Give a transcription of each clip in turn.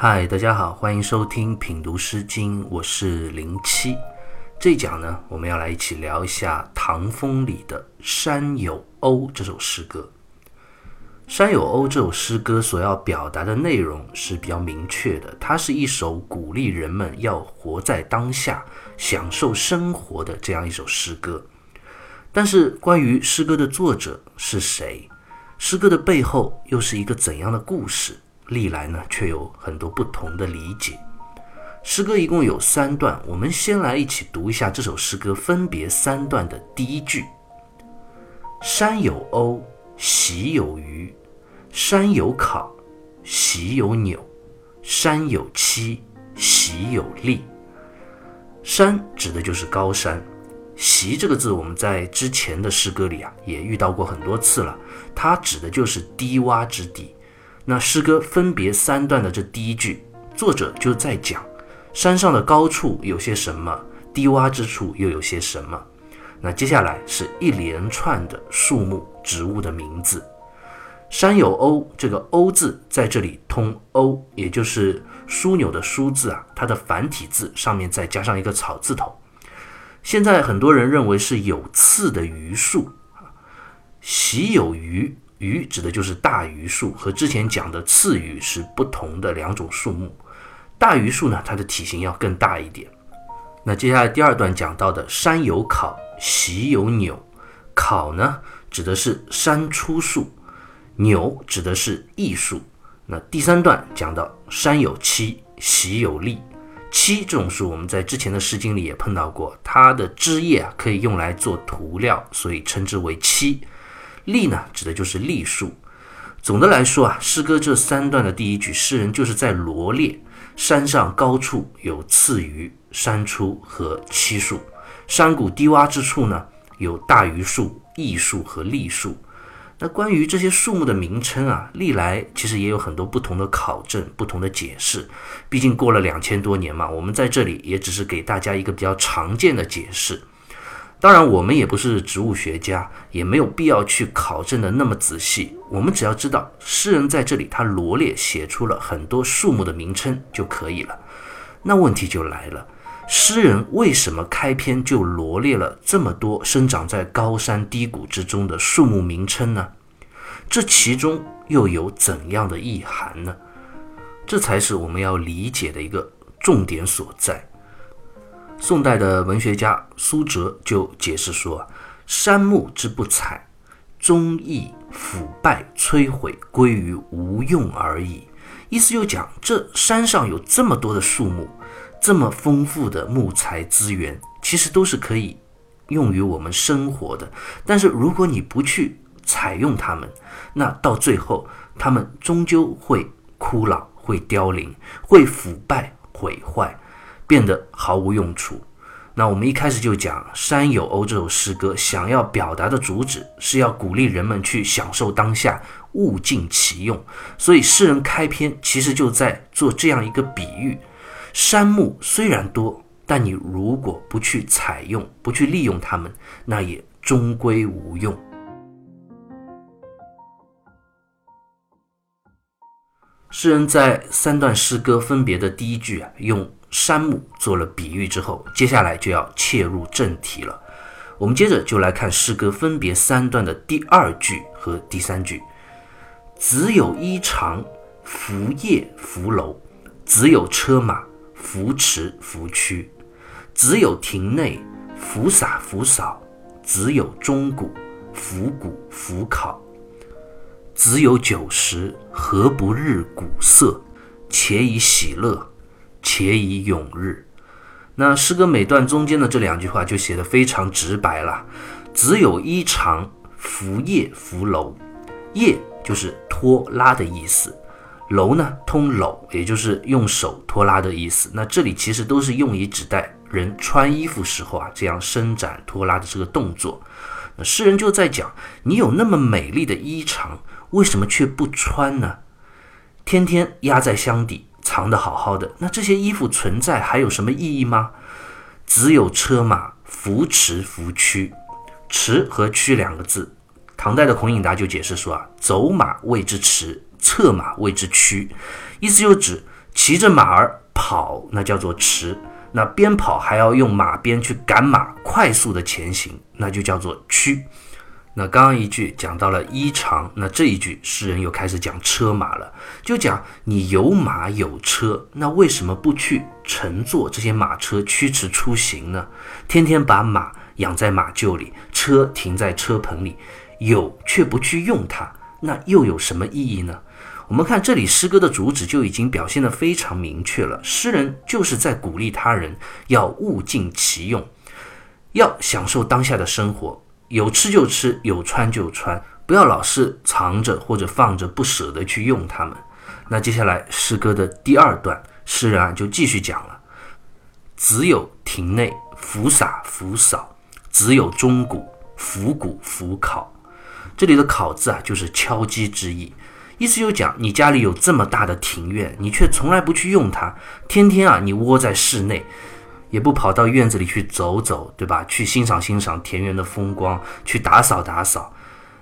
嗨，大家好，欢迎收听品读诗经，我是零七。这一讲呢，我们要来一起聊一下唐风里的《山有欧》这首诗歌。《山有欧》这首诗歌所要表达的内容是比较明确的，它是一首鼓励人们要活在当下、享受生活的这样一首诗歌。但是，关于诗歌的作者是谁，诗歌的背后又是一个怎样的故事，历来呢却有很多不同的理解。诗歌一共有三段，我们先来一起读一下这首诗歌分别三段的第一句：“山有欧，隰有鱼。”山有考，隰有扭；山有期，隰有力。山指的就是高山。隰这个字，我们在之前的诗歌里啊也遇到过很多次了，它指的就是低洼之地。那诗歌分别三段的这第一句，作者就在讲山上的高处有些什么，低洼之处又有些什么。那接下来是一连串的树木、植物的名字。山有欧，这个欧字在这里通欧，也就是枢纽的枢字啊，它的繁体字上面再加上一个草字头。现在很多人认为是有刺的榆树啊。隰有榆，榆指的就是大榆树，和之前讲的刺榆是不同的两种树木。大榆树呢，它的体型要更大一点。那接下来第二段讲到的山有考，隰有扭，考呢指的是山出树。扭指的是艺术。那第三段讲到山有期，隰有力。漆这种树，我们在之前的诗经里也碰到过，它的枝叶啊可以用来做涂料，所以称之为漆。栗呢，指的就是栗树。总的来说啊，诗歌这三段的第一句，诗人就是在罗列山上高处有刺榆、山出和漆树，山谷低洼之处呢有大榆树、艺树和栗树。那关于这些树木的名称啊，历来其实也有很多不同的考证、不同的解释。毕竟过了两千多年嘛，我们在这里也只是给大家一个比较常见的解释。当然，我们也不是植物学家，也没有必要去考证的那么仔细。我们只要知道，诗人在这里他罗列写出了很多树木的名称就可以了。那问题就来了。诗人为什么开篇就罗列了这么多生长在高山低谷之中的树木名称呢？这其中又有怎样的意涵呢？这才是我们要理解的一个重点所在。宋代的文学家苏辙就解释说：“山木之不采，终亦腐败摧毁，归于无用而已。”意思就讲，这山上有这么多的树木。这么丰富的木材资源，其实都是可以用于我们生活的。但是如果你不去采用它们，那到最后，它们终究会枯老、会凋零、会腐败毁坏，变得毫无用处。那我们一开始就讲《山有欧》这首诗歌，想要表达的主旨是要鼓励人们去享受当下，物尽其用。所以诗人开篇其实就在做这样一个比喻。山木虽然多，但你如果不去采用、不去利用它们，那也终归无用。诗人在三段诗歌分别的第一句啊，用山木做了比喻之后，接下来就要切入正题了。我们接着就来看诗歌分别三段的第二句和第三句：子有衣裳，拂叶拂楼；子有车马。扶持扶驱，子有庭内；拂洒拂扫，子有钟鼓；拂鼓拂考，子有酒食。何不日鼓瑟？且以喜乐，且以永日。那诗歌每段中间的这两句话就写得非常直白了。子有衣裳，拂叶拂楼，叶就是拖拉的意思。楼呢，通搂，也就是用手拖拉的意思。那这里其实都是用以指代人穿衣服时候啊，这样伸展拖拉的这个动作。那诗人就在讲，你有那么美丽的衣裳，为什么却不穿呢？天天压在箱底，藏得好好的，那这些衣服存在还有什么意义吗？只有车马，扶持扶驱，驰和驱两个字，唐代的孔颖达就解释说啊，走马谓之驰。策马谓之驱，意思就指骑着马儿跑，那叫做驰；那边跑还要用马鞭去赶马，快速的前行，那就叫做驱。那刚刚一句讲到了衣裳，那这一句诗人又开始讲车马了，就讲你有马有车，那为什么不去乘坐这些马车驱驰出行呢？天天把马养在马厩里，车停在车棚里，有却不去用它，那又有什么意义呢？我们看这里诗歌的主旨就已经表现得非常明确了，诗人就是在鼓励他人要物尽其用，要享受当下的生活。有吃就吃，有穿就穿，不要老是藏着或者放着，不舍得去用它们。那接下来诗歌的第二段，诗人啊就继续讲了：子有庭内，拂洒拂扫；子有钟鼓，拂鼓拂考。这里的考字啊，就是敲击之意，意思就讲你家里有这么大的庭院，你却从来不去用它，天天啊你窝在室内。也不跑到院子里去走走，对吧？去欣赏欣赏田园的风光，去打扫打扫。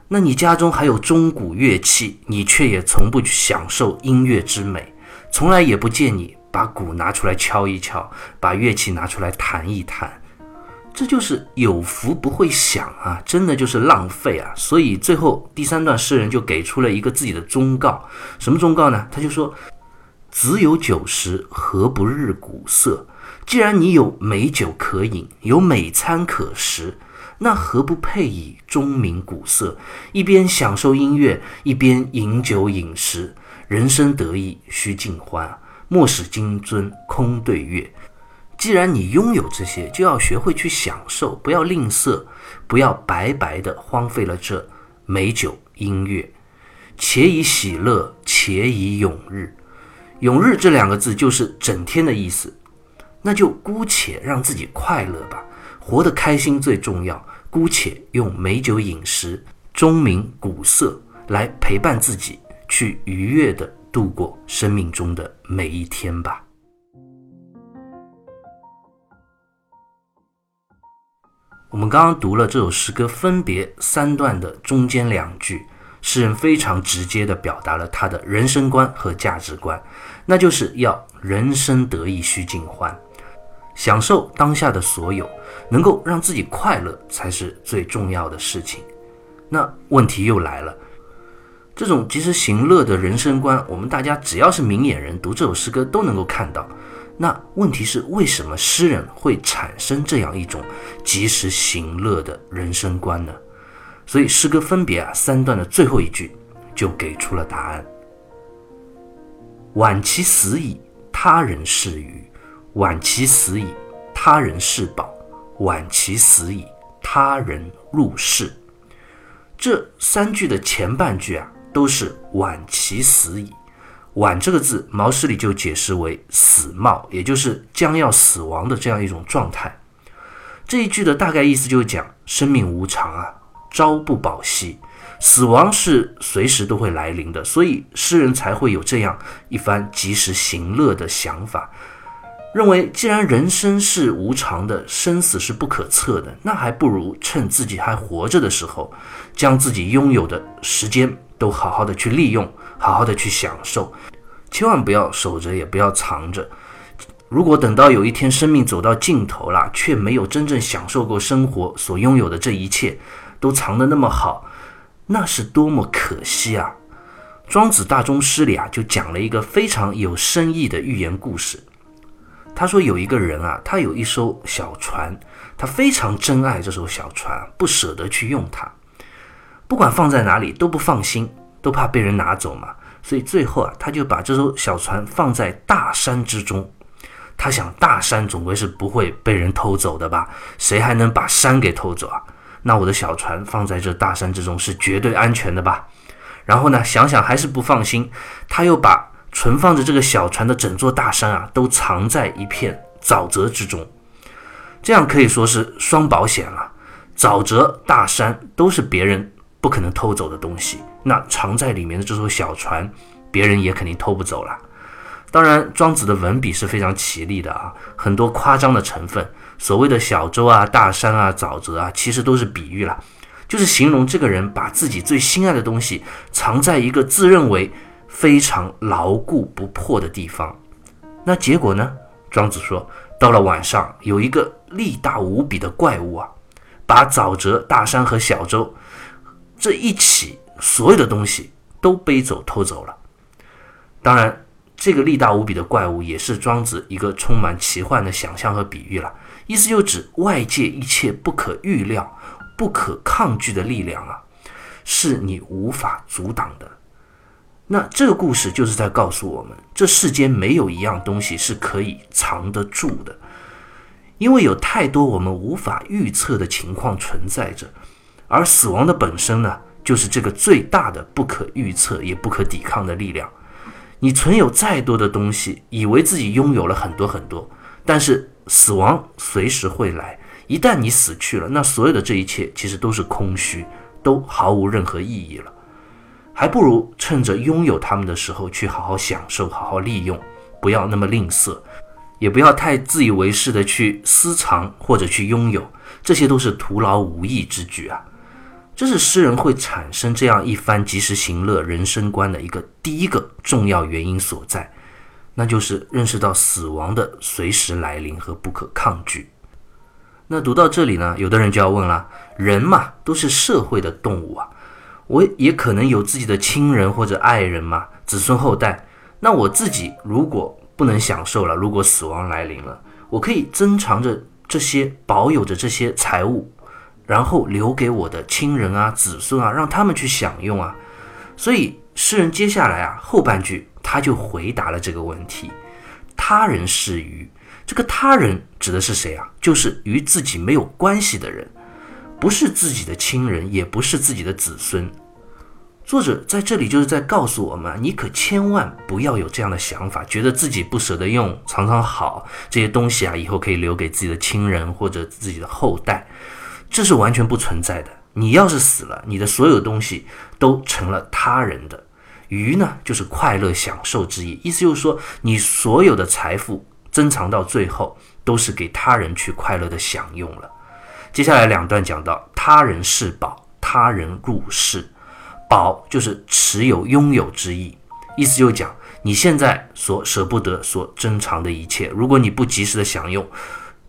那你家中还有钟鼓乐器，你却也从不去享受音乐之美，从来也不见你把鼓拿出来敲一敲，把乐器拿出来弹一弹。这就是有福不会享啊，真的就是浪费啊。所以最后第三段诗人就给出了一个自己的忠告，什么忠告呢？他就说：“子有酒食，何不日鼓瑟？”既然你有美酒可饮，有美餐可食，那何不配以钟鸣鼓瑟，一边享受音乐，一边饮酒饮食？人生得意须尽欢，莫使金樽空对月。既然你拥有这些，就要学会去享受，不要吝啬，不要白白的荒废了这美酒音乐。且以喜乐，且以永日。永日这两个字就是整天的意思。那就姑且让自己快乐吧，活得开心最重要。姑且用美酒饮食、钟鸣鼓瑟来陪伴自己，去愉悦地度过生命中的每一天吧。我们刚刚读了这首诗歌，分别三段的中间两句，诗人非常直接地表达了他的人生观和价值观，那就是要人生得意须尽欢。享受当下的所有，能够让自己快乐才是最重要的事情。那问题又来了，这种及时行乐的人生观，我们大家只要是明眼人，读这首诗歌都能够看到。那问题是，为什么诗人会产生这样一种及时行乐的人生观呢？所以诗歌分别啊三段的最后一句就给出了答案：晚其死矣，他人是愚。晚其死矣，他人是宝；晚其死矣，他人入室。这三句的前半句啊，都是晚其死矣。晚这个字，毛诗里就解释为死貌，也就是将要死亡的这样一种状态。这一句的大概意思就是讲生命无常啊，朝不保夕，死亡是随时都会来临的，所以诗人才会有这样一番及时行乐的想法。认为，既然人生是无常的，生死是不可测的，那还不如趁自己还活着的时候，将自己拥有的时间都好好的去利用，好好的去享受，千万不要守着，也不要藏着。如果等到有一天生命走到尽头了，却没有真正享受过生活所拥有的这一切，都藏得那么好，那是多么可惜啊！庄子大宗师里啊，就讲了一个非常有深意的寓言故事。他说有一个人啊，他有一艘小船，他非常珍爱这艘小船，不舍得去用它，不管放在哪里都不放心，都怕被人拿走嘛。所以最后啊，他就把这艘小船放在大山之中。他想，大山总归是不会被人偷走的吧？谁还能把山给偷走啊？那我的小船放在这大山之中是绝对安全的吧？然后呢，想想还是不放心，他又把。存放着这个小船的整座大山啊，都藏在一片沼泽之中，这样可以说是双保险了。沼泽、大山都是别人不可能偷走的东西，那藏在里面的这艘小船，别人也肯定偷不走了。当然，庄子的文笔是非常奇丽的啊，很多夸张的成分。所谓的小舟啊、大山啊、沼泽啊，其实都是比喻了，就是形容这个人把自己最心爱的东西藏在一个自认为。非常牢固不破的地方，那结果呢？庄子说，到了晚上，有一个力大无比的怪物啊，把沼泽、大山和小舟这一起所有的东西都背走、偷走了。当然，这个力大无比的怪物也是庄子一个充满奇幻的想象和比喻了，意思就指外界一切不可预料、不可抗拒的力量啊，是你无法阻挡的。那这个故事就是在告诉我们，这世间没有一样东西是可以藏得住的，因为有太多我们无法预测的情况存在着，而死亡的本身呢，就是这个最大的不可预测也不可抵抗的力量。你存有再多的东西，以为自己拥有了很多很多，但是死亡随时会来，一旦你死去了，那所有的这一切其实都是空虚，都毫无任何意义了。还不如趁着拥有它们的时候去好好享受、好好利用，不要那么吝啬，也不要太自以为是的去私藏或者去拥有，这些都是徒劳无益之举啊！这是诗人会产生这样一番及时行乐人生观的一个第一个重要原因所在，那就是认识到死亡的随时来临和不可抗拒。那读到这里呢，有的人就要问了：人嘛，都是社会的动物啊。我也可能有自己的亲人或者爱人嘛，子孙后代。那我自己如果不能享受了，如果死亡来临了，我可以珍藏着这些，保有着这些财物，然后留给我的亲人啊、子孙啊，让他们去享用啊。所以诗人接下来啊后半句他就回答了这个问题：他人是鱼，这个他人指的是谁啊？就是与自己没有关系的人。不是自己的亲人，也不是自己的子孙。作者在这里就是在告诉我们：你可千万不要有这样的想法，觉得自己不舍得用，藏藏好这些东西啊，以后可以留给自己的亲人或者自己的后代，这是完全不存在的。你要是死了，你的所有东西都成了他人的。余呢，就是快乐享受之意，意思就是说，你所有的财富珍藏到最后，都是给他人去快乐的享用了。接下来两段讲到他人是宝，他人入室。宝就是持有、拥有之意，意思就讲你现在所舍不得、所珍藏的一切，如果你不及时的享用，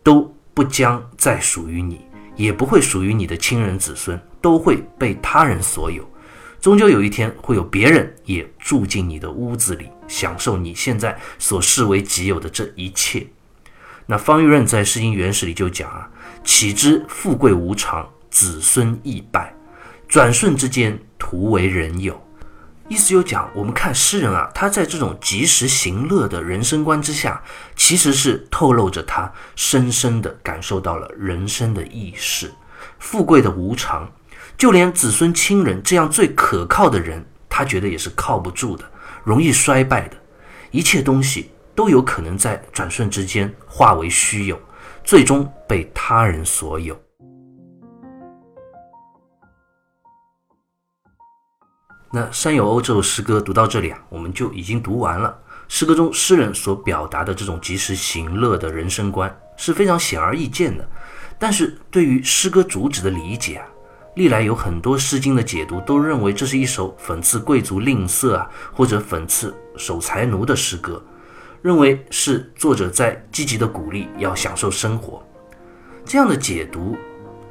都不将再属于你，也不会属于你的亲人子孙，都会被他人所有。终究有一天，会有别人也住进你的屋子里，享受你现在所视为己有的这一切。那方玉润在《诗经原始》里就讲啊。岂知富贵无常，子孙易败，转瞬之间，徒为人有。意思就讲，我们看诗人啊，他在这种及时行乐的人生观之下，其实是透露着他深深的感受到了人生的意识。富贵的无常，就连子孙亲人这样最可靠的人，他觉得也是靠不住的，容易衰败的。一切东西都有可能在转瞬之间化为虚有。最终被他人所有。那《山有欧》这首诗歌读到这里啊，我们就已经读完了。诗歌中诗人所表达的这种及时行乐的人生观是非常显而易见的。但是对于诗歌主旨的理解啊，历来有很多《诗经》的解读都认为这是一首讽刺贵族吝啬啊，或者讽刺守财奴的诗歌。认为是作者在积极的鼓励要享受生活，这样的解读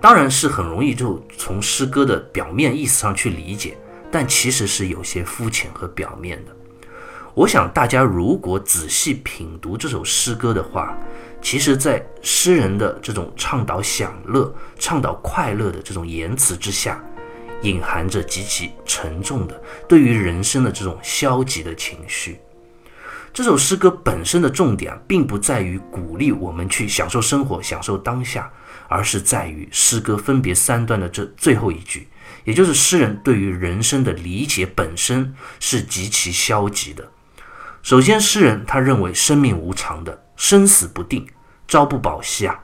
当然是很容易就从诗歌的表面意思上去理解，但其实是有些肤浅和表面的。我想大家如果仔细品读这首诗歌的话，其实，在诗人的这种倡导享乐、倡导快乐的这种言辞之下，隐含着极其沉重的对于人生的这种消极的情绪。这首诗歌本身的重点并不在于鼓励我们去享受生活、享受当下，而是在于诗歌分别三段的这最后一句，也就是诗人对于人生的理解本身是极其消极的。首先，诗人他认为生命无常的，生死不定，朝不保夕啊。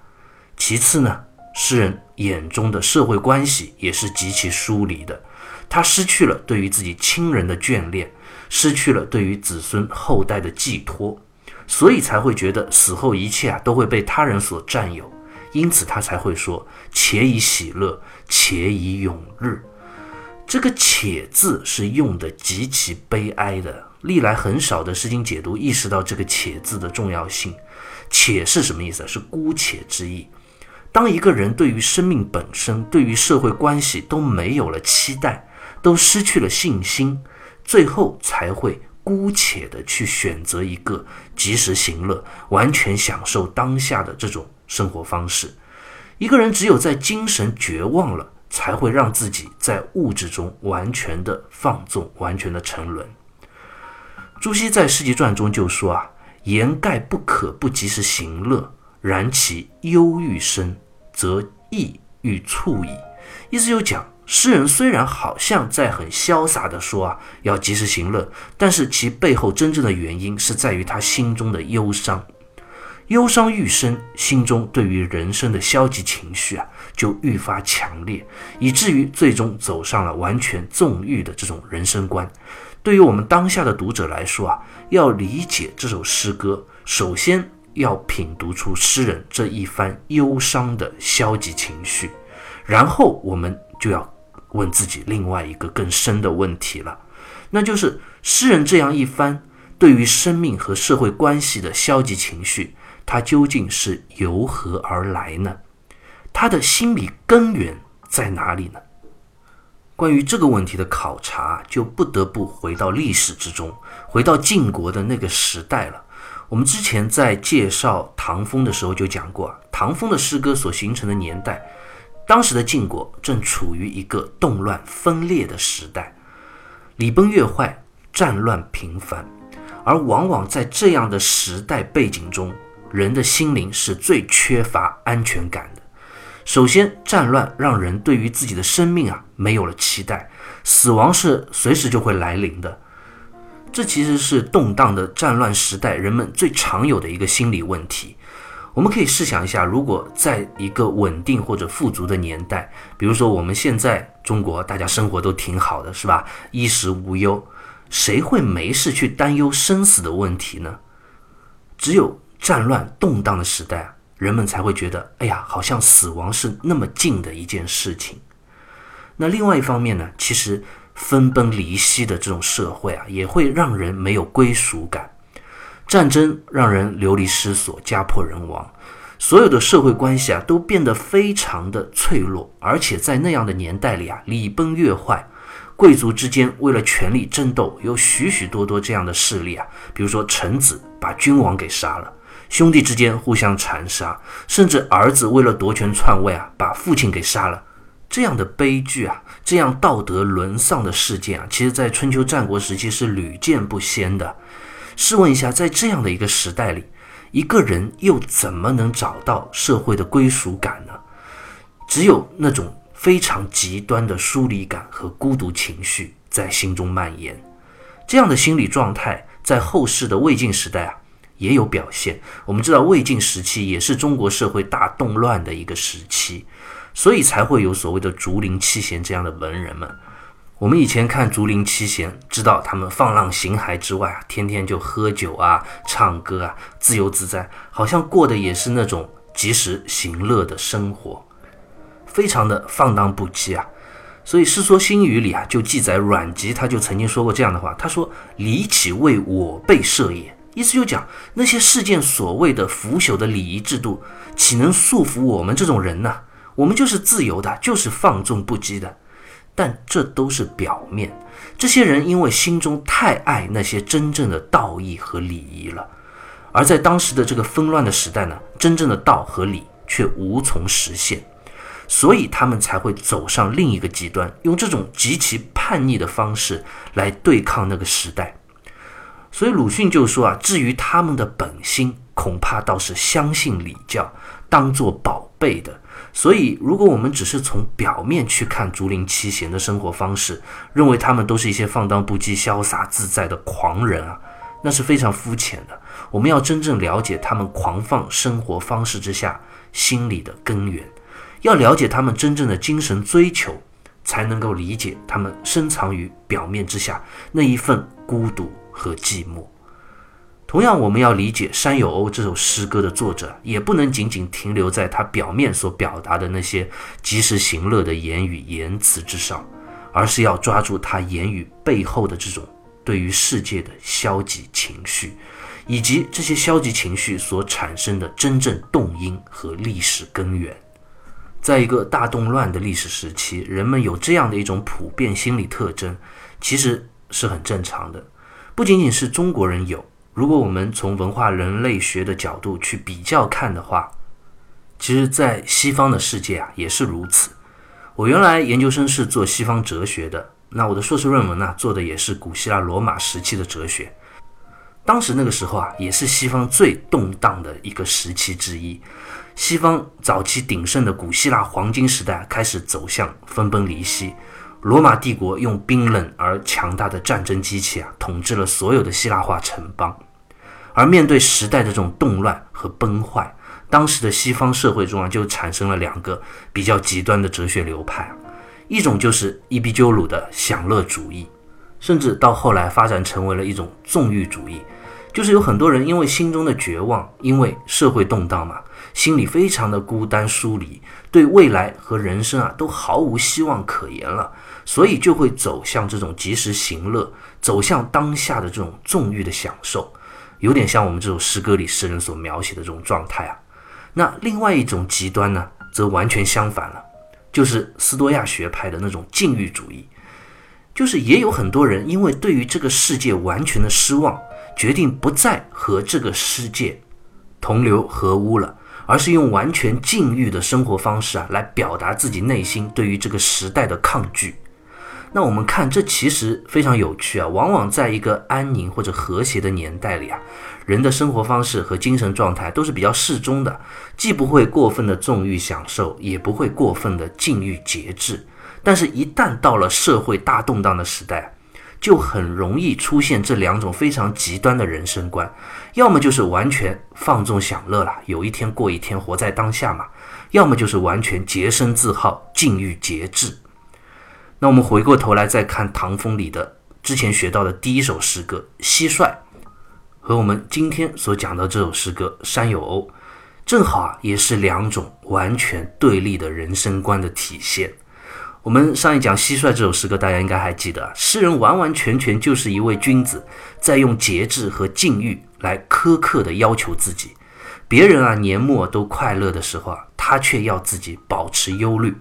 其次呢，诗人眼中的社会关系也是极其疏离的，他失去了对于自己亲人的眷恋。失去了对于子孙后代的寄托，所以才会觉得死后一切啊都会被他人所占有，因此他才会说“且以喜乐，且以永日”。这个“且”字是用的极其悲哀的，历来很少的诗经解读意识到这个“且”字的重要性。“且”是什么意思？是姑且之意。当一个人对于生命本身、对于社会关系都没有了期待，都失去了信心，最后才会姑且的去选择一个及时行乐、完全享受当下的这种生活方式。一个人只有在精神绝望了，才会让自己在物质中完全的放纵、完全的沉沦。朱熹在《诗集传》中就说啊：“言盖不可不及时行乐。”然其忧郁深，则意欲促矣。意思就讲，诗人虽然好像在很潇洒地说啊，要及时行乐，但是其背后真正的原因是在于他心中的忧伤。忧伤愈深，心中对于人生的消极情绪啊，就愈发强烈，以至于最终走上了完全纵欲的这种人生观。对于我们当下的读者来说啊，要理解这首诗歌，首先。要品读出诗人这一番忧伤的消极情绪，然后我们就要问自己另外一个更深的问题了，那就是诗人这样一番对于生命和社会关系的消极情绪，它究竟是由何而来呢？他的心理根源在哪里呢？关于这个问题的考察，就不得不回到历史之中，回到晋国的那个时代了。我们之前在介绍唐风的时候就讲过，唐风的诗歌所形成的年代，当时的晋国正处于一个动乱分裂的时代，礼崩乐坏，战乱频繁，而往往在这样的时代背景中，人的心灵是最缺乏安全感的。首先，战乱让人对于自己的生命啊没有了期待，死亡是随时就会来临的。这其实是动荡的战乱时代人们最常有的一个心理问题。我们可以试想一下，如果在一个稳定或者富足的年代，比如说我们现在中国，大家生活都挺好的，是吧？衣食无忧，谁会没事去担忧生死的问题呢？只有战乱动荡的时代，人们才会觉得，哎呀，好像死亡是那么近的一件事情。那另外一方面呢，其实。分崩离析的这种社会啊，也会让人没有归属感。战争让人流离失所、家破人亡，所有的社会关系啊都变得非常的脆弱。而且在那样的年代里啊，礼崩乐坏，贵族之间为了权力争斗，有许许多多这样的事例啊。比如说臣子把君王给杀了，兄弟之间互相残杀，甚至儿子为了夺权篡位啊，把父亲给杀了。这样的悲剧啊，这样道德沦丧的事件啊，其实，在春秋战国时期是屡见不鲜的。试问一下，在这样的一个时代里，一个人又怎么能找到社会的归属感呢？只有那种非常极端的疏离感和孤独情绪在心中蔓延。这样的心理状态，在后世的魏晋时代啊，也有表现。我们知道，魏晋时期也是中国社会大动乱的一个时期。所以才会有所谓的竹林七贤这样的文人们。我们以前看竹林七贤，知道他们放浪形骸之外啊，天天就喝酒啊、唱歌啊，自由自在，好像过的也是那种及时行乐的生活，非常的放荡不羁啊。所以《世说新语》里啊，就记载阮籍他就曾经说过这样的话，他说：“礼岂为我辈设也？”意思就讲那些世间所谓的腐朽的礼仪制度，岂能束缚我们这种人呢？我们就是自由的，就是放纵不羁的，但这都是表面。这些人因为心中太爱那些真正的道义和礼仪了，而在当时的这个纷乱的时代呢，真正的道和礼却无从实现，所以他们才会走上另一个极端，用这种极其叛逆的方式来对抗那个时代。所以鲁迅就说啊，至于他们的本心，恐怕倒是相信礼教，当做宝贝的。所以，如果我们只是从表面去看竹林七贤的生活方式，认为他们都是一些放荡不羁、潇洒自在的狂人啊，那是非常肤浅的。我们要真正了解他们狂放生活方式之下心理的根源，要了解他们真正的精神追求，才能够理解他们深藏于表面之下那一份孤独和寂寞。同样，我们要理解《山有欧》这首诗歌的作者，也不能仅仅停留在他表面所表达的那些及时行乐的言语言辞之上，而是要抓住他言语背后的这种对于世界的消极情绪，以及这些消极情绪所产生的真正动因和历史根源。在一个大动乱的历史时期，人们有这样的一种普遍心理特征，其实是很正常的。不仅仅是中国人有，如果我们从文化人类学的角度去比较看的话，其实，在西方的世界啊也是如此。我原来研究生是做西方哲学的，那我的硕士论文呢，做的也是古希腊罗马时期的哲学。当时那个时候啊，也是西方最动荡的一个时期之一。西方早期鼎盛的古希腊黄金时代开始走向分崩离析，罗马帝国用冰冷而强大的战争机器啊，统治了所有的希腊化城邦。而面对时代的这种动乱和崩坏，当时的西方社会中啊，就产生了两个比较极端的哲学流派，一种就是伊壁鸠鲁的享乐主义，甚至到后来发展成为了一种纵欲主义。就是有很多人因为心中的绝望，因为社会动荡嘛，心里非常的孤单疏离，对未来和人生啊都毫无希望可言了，所以就会走向这种及时行乐，走向当下的这种纵欲的享受，有点像我们这首诗歌里诗人所描写的这种状态啊。那另外一种极端呢，则完全相反了，就是斯多亚学派的那种禁欲主义，就是也有很多人因为对于这个世界完全的失望。决定不再和这个世界同流合污了，而是用完全禁欲的生活方式啊，来表达自己内心对于这个时代的抗拒。那我们看，这其实非常有趣啊。往往在一个安宁或者和谐的年代里啊，人的生活方式和精神状态都是比较适中的，既不会过分的纵欲享受，也不会过分的禁欲节制。但是，一旦到了社会大动荡的时代，就很容易出现这两种非常极端的人生观，要么就是完全放纵享乐了，有一天过一天，活在当下嘛；要么就是完全洁身自好，禁欲节制。那我们回过头来再看唐风里的之前学到的第一首诗歌《蟋蟀》，和我们今天所讲的这首诗歌《山有欧》，正好啊，也是两种完全对立的人生观的体现。我们上一讲《蟋蟀》这首诗歌，大家应该还记得，诗人完完全全就是一位君子，在用节制和禁欲来苛刻的要求自己。别人啊年末都快乐的时候啊，他却要自己保持忧虑。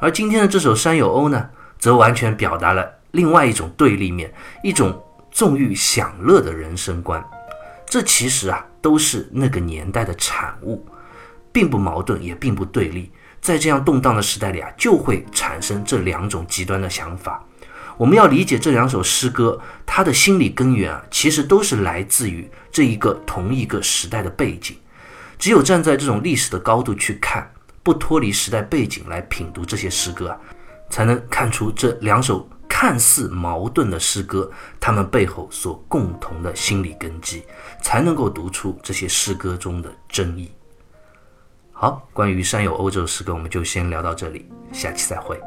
而今天的这首《山有欧》呢，则完全表达了另外一种对立面，一种纵欲享乐的人生观。这其实啊，都是那个年代的产物，并不矛盾，也并不对立。在这样动荡的时代里啊，就会产生这两种极端的想法。我们要理解这两首诗歌，它的心理根源啊，其实都是来自于这一个同一个时代的背景。只有站在这种历史的高度去看，不脱离时代背景来品读这些诗歌啊，才能看出这两首看似矛盾的诗歌，他们背后所共同的心理根基，才能够读出这些诗歌中的真意。好，关于山有欧洲的诗歌，我们就先聊到这里，下期再会。